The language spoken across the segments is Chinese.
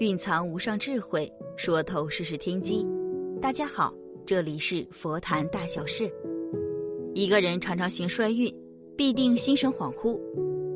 蕴藏无上智慧，说透世事天机。大家好，这里是佛谈大小事。一个人常常行衰运，必定心神恍惚。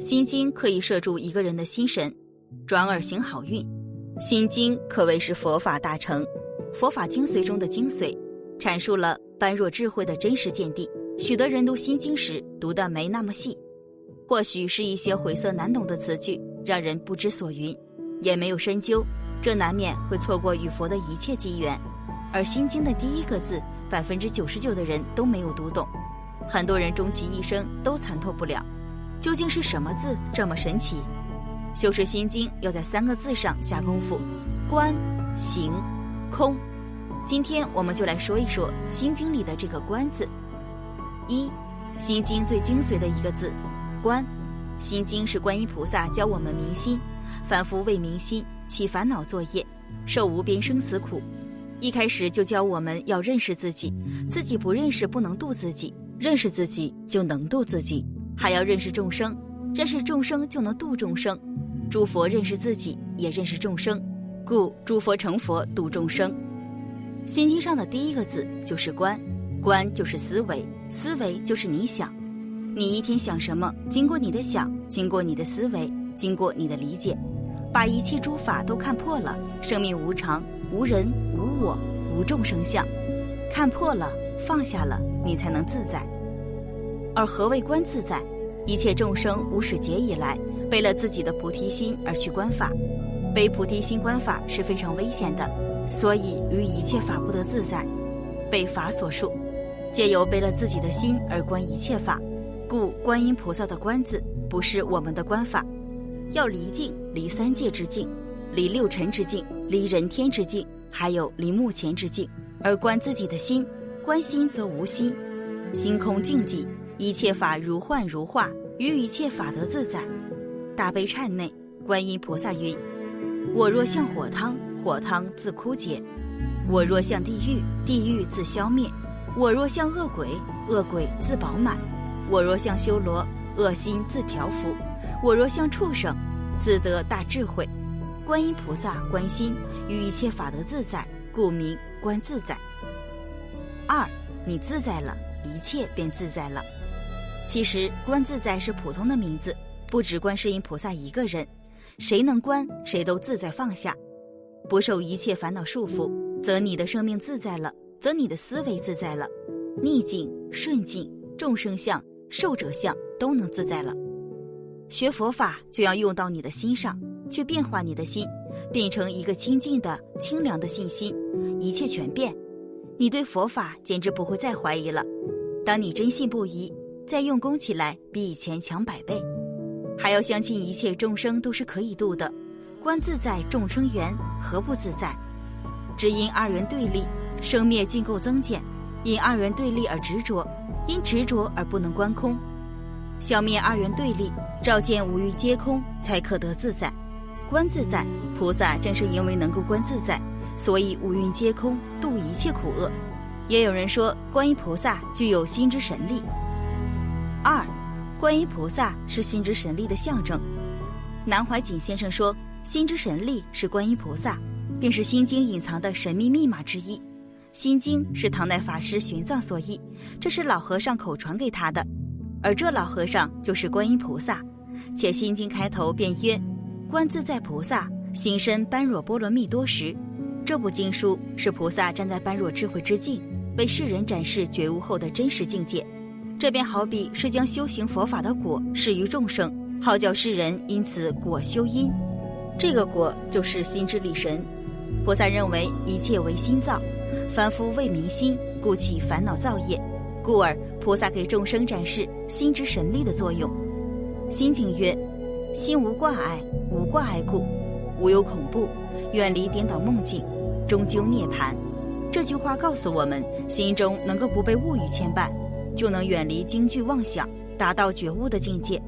心经可以摄住一个人的心神，转而行好运。心经可谓是佛法大成，佛法精髓中的精髓，阐述了般若智慧的真实见地。许多人读心经时读得没那么细，或许是一些晦涩难懂的词句，让人不知所云。也没有深究，这难免会错过与佛的一切机缘。而《心经》的第一个字，百分之九十九的人都没有读懂，很多人终其一生都参透不了。究竟是什么字这么神奇？修持心经要在三个字上下功夫：观、行、空。今天我们就来说一说心经里的这个“观”字。一，心经最精髓的一个字，观。心经是观音菩萨教我们明心。凡夫为民心起烦恼作业，受无边生死苦。一开始就教我们要认识自己，自己不认识不能度自己，认识自己就能度自己。还要认识众生，认识众生就能度众生。诸佛认识自己，也认识众生，故诸佛成佛度众生。心经上的第一个字就是观，观就是思维，思维就是你想。你一天想什么？经过你的想，经过你的思维。经过你的理解，把一切诸法都看破了，生命无常，无人，无我，无众生相，看破了，放下了，你才能自在。而何谓观自在？一切众生无始劫以来，背了自己的菩提心而去观法，背菩提心观法是非常危险的，所以于一切法不得自在，被法所束。皆由背了自己的心而观一切法，故观音菩萨的观字不是我们的观法。要离境，离三界之境，离六尘之境，离人天之境，还有离目前之境。而观自己的心，观心则无心，心空静寂，一切法如幻如化，于一切法得自在。大悲忏内，观音菩萨云：“我若像火汤，火汤自枯竭；我若像地狱，地狱自消灭；我若像恶鬼，恶鬼自饱满；我若像修罗，恶心自调伏。”我若像畜生，自得大智慧。观音菩萨观心，与一切法得自在，故名观自在。二，你自在了，一切便自在了。其实观自在是普通的名字，不止观世音菩萨一个人，谁能观，谁都自在放下，不受一切烦恼束缚，则你的生命自在了，则你的思维自在了，逆境、顺境、众生相、受者相都能自在了。学佛法就要用到你的心上，去变化你的心，变成一个清净的、清凉的信心，一切全变。你对佛法简直不会再怀疑了。当你真信不疑，再用功起来，比以前强百倍。还要相信一切众生都是可以度的。观自在众生缘，何不自在？只因二元对立，生灭尽够增减；因二元对立而执着，因执着而不能观空。消灭二元对立，照见五欲皆空，才可得自在。观自在，菩萨正是因为能够观自在，所以五蕴皆空，度一切苦厄。也有人说，观音菩萨具有心之神力。二，观音菩萨是心之神力的象征。南怀瑾先生说，心之神力是观音菩萨，便是心经隐藏的神秘密码之一。心经是唐代法师玄奘所译，这是老和尚口传给他的。而这老和尚就是观音菩萨，且心经开头便曰：“观自在菩萨行深般若波罗蜜多时。”这部经书是菩萨站在般若智慧之境，为世人展示觉悟后的真实境界。这便好比是将修行佛法的果施于众生，号叫世人因此果修因。这个果就是心之力神。菩萨认为一切为心造，凡夫为明心，故起烦恼造业。故而，菩萨给众生展示心之神力的作用。心经曰：“心无挂碍，无挂碍故，无有恐怖，远离颠倒梦境，终究涅槃。”这句话告诉我们，心中能够不被物欲牵绊，就能远离惊惧妄想，达到觉悟的境界。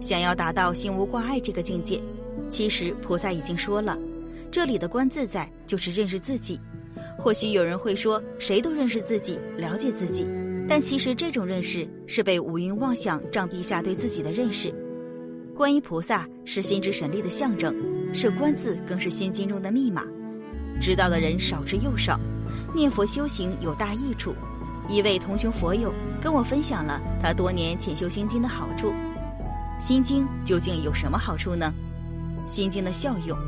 想要达到心无挂碍这个境界，其实菩萨已经说了，这里的观自在就是认识自己。或许有人会说，谁都认识自己，了解自己。但其实这种认识是被五蕴妄想障蔽下对自己的认识。观音菩萨是心之神力的象征，是观字，更是心经中的密码，知道的人少之又少。念佛修行有大益处。一位同修佛友跟我分享了他多年潜修心经的好处。心经究竟有什么好处呢？心经的效用：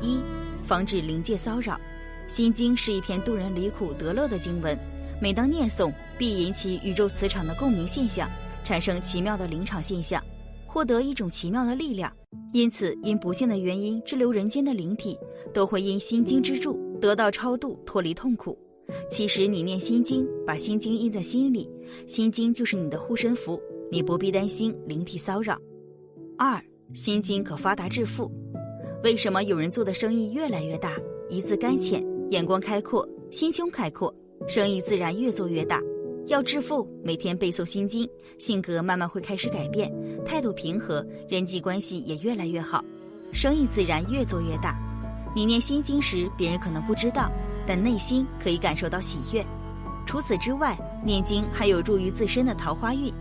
一、防止灵界骚扰。心经是一篇渡人离苦得乐的经文，每当念诵，必引起宇宙磁场的共鸣现象，产生奇妙的灵场现象，获得一种奇妙的力量。因此，因不幸的原因滞留人间的灵体，都会因心经之助得到超度，脱离痛苦。其实，你念心经，把心经印在心里，心经就是你的护身符，你不必担心灵体骚扰。二，心经可发达致富。为什么有人做的生意越来越大？一字干浅，眼光开阔，心胸开阔，生意自然越做越大。要致富，每天背诵心经，性格慢慢会开始改变，态度平和，人际关系也越来越好，生意自然越做越大。你念心经时，别人可能不知道。但内心可以感受到喜悦。除此之外，念经还有助于自身的桃花运。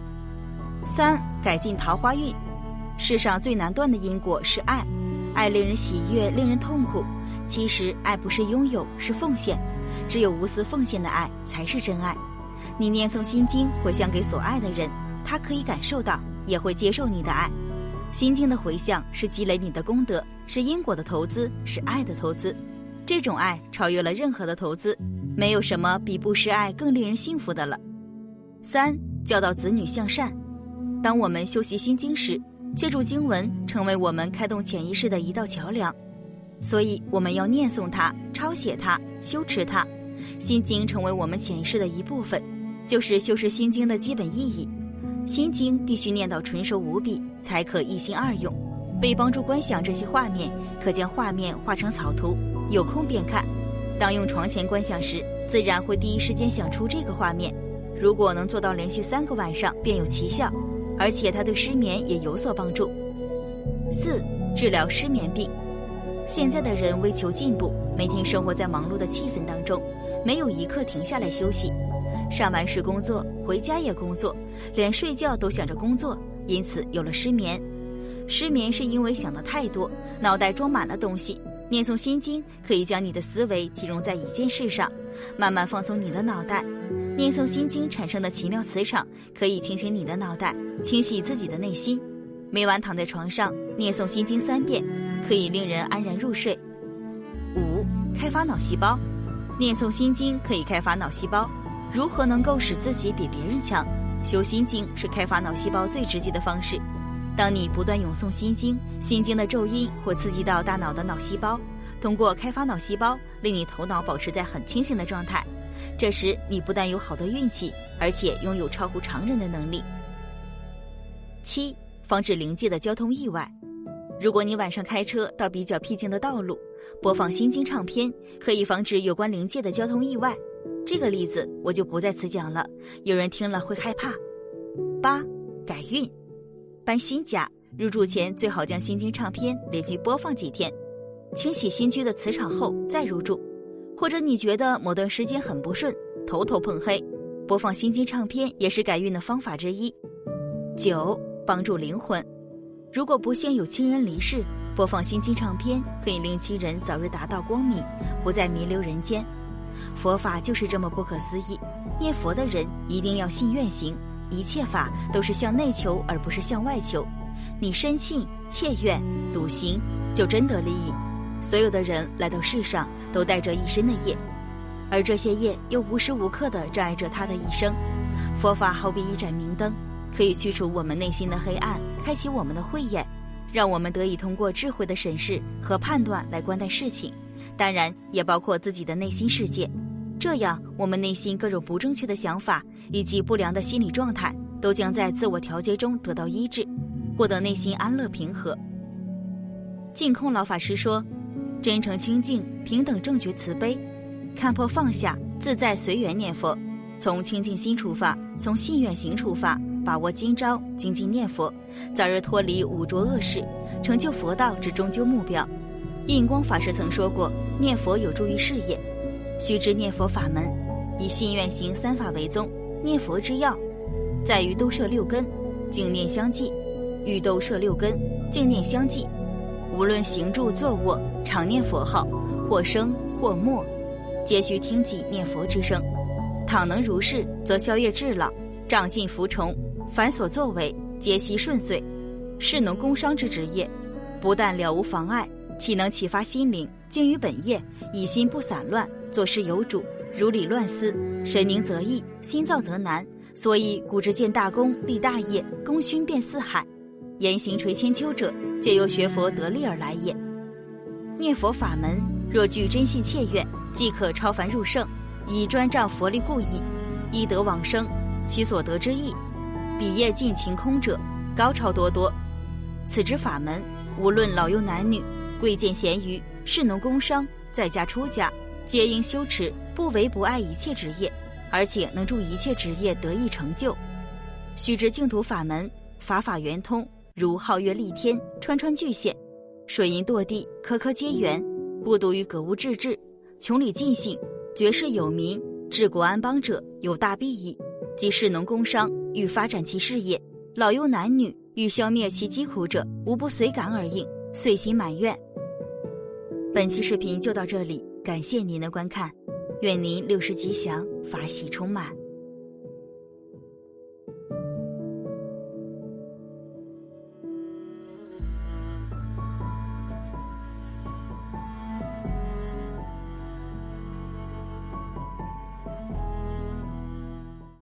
三、改进桃花运。世上最难断的因果是爱，爱令人喜悦，令人痛苦。其实，爱不是拥有，是奉献。只有无私奉献的爱才是真爱。你念诵心经，回向给所爱的人，他可以感受到，也会接受你的爱。心经的回向是积累你的功德，是因果的投资，是爱的投资。这种爱超越了任何的投资，没有什么比不失爱更令人幸福的了。三教导子女向善。当我们修习心经时，借助经文成为我们开动潜意识的一道桥梁，所以我们要念诵它、抄写它、修持它。心经成为我们潜意识的一部分，就是修饰心经的基本意义。心经必须念到纯熟无比，才可一心二用。为帮助观想这些画面，可将画面画成草图。有空便看，当用床前观想时，自然会第一时间想出这个画面。如果能做到连续三个晚上，便有奇效，而且它对失眠也有所帮助。四、治疗失眠病。现在的人为求进步，每天生活在忙碌的气氛当中，没有一刻停下来休息。上班时工作，回家也工作，连睡觉都想着工作，因此有了失眠。失眠是因为想的太多，脑袋装满了东西。念诵心经可以将你的思维集中在一件事上，慢慢放松你的脑袋。念诵心经产生的奇妙磁场可以清醒你的脑袋，清洗自己的内心。每晚躺在床上念诵心经三遍，可以令人安然入睡。五、开发脑细胞。念诵心经可以开发脑细胞。如何能够使自己比别人强？修心经是开发脑细胞最直接的方式。当你不断咏诵心经，心经的咒音会刺激到大脑的脑细胞，通过开发脑细胞，令你头脑保持在很清醒的状态。这时，你不但有好的运气，而且拥有超乎常人的能力。七、防止临界的交通意外。如果你晚上开车到比较僻静的道路，播放心经唱片，可以防止有关临界的交通意外。这个例子我就不在此讲了，有人听了会害怕。八、改运。搬新家入住前，最好将心经唱片连续播放几天，清洗新居的磁场后再入住。或者你觉得某段时间很不顺，头头碰黑，播放心经唱片也是改运的方法之一。九，帮助灵魂。如果不幸有亲人离世，播放心经唱片可以令亲人早日达到光明，不再弥留人间。佛法就是这么不可思议，念佛的人一定要信愿行。一切法都是向内求，而不是向外求。你深信、切愿、笃行，就真得利益。所有的人来到世上，都带着一身的业，而这些业又无时无刻地障碍着他的一生。佛法好比一盏明灯，可以驱除我们内心的黑暗，开启我们的慧眼，让我们得以通过智慧的审视和判断来观待事情。当然，也包括自己的内心世界。这样，我们内心各种不正确的想法以及不良的心理状态，都将在自我调节中得到医治，获得内心安乐平和。净空老法师说：“真诚清净，平等正觉慈悲，看破放下，自在随缘念佛。从清净心出发，从信愿行出发，把握今朝，精进念佛，早日脱离五浊恶世，成就佛道之终究目标。”印光法师曾说过：“念佛有助于事业。”须知念佛法门，以信愿行三法为宗。念佛之要，在于都摄六根，净念相继；欲都摄六根，净念相继。无论行住坐卧，常念佛号，或生或没，皆须听己念佛之声。倘能如是，则消业至老，长进福崇，凡所作为皆悉顺遂。士农工商之职业，不但了无妨碍，岂能启发心灵，精于本业，以心不散乱，做事有主，如理乱思，神凝则易，心躁则难。所以古之建大功、立大业、功勋遍四海，言行垂千秋者，皆由学佛得利而来也。念佛法门若具真信切愿，即可超凡入圣。以专仗佛力故意，一得往生，其所得之意，比业尽晴空者高超多多。此之法门，无论老幼男女，贵贱贤愚，士农工商，在家出家，皆应修持，不为不爱一切职业，而且能助一切职业得以成就。须知净土法门，法法圆通，如皓月立天，川川巨现，水银堕地，颗颗皆圆，不独于格物致知，穷理尽性。绝世有名、治国安邦者有大裨益，及士农工商欲发展其事业，老幼男女欲消灭其疾苦者，无不随感而应，遂心满愿。本期视频就到这里，感谢您的观看，愿您六时吉祥，法喜充满。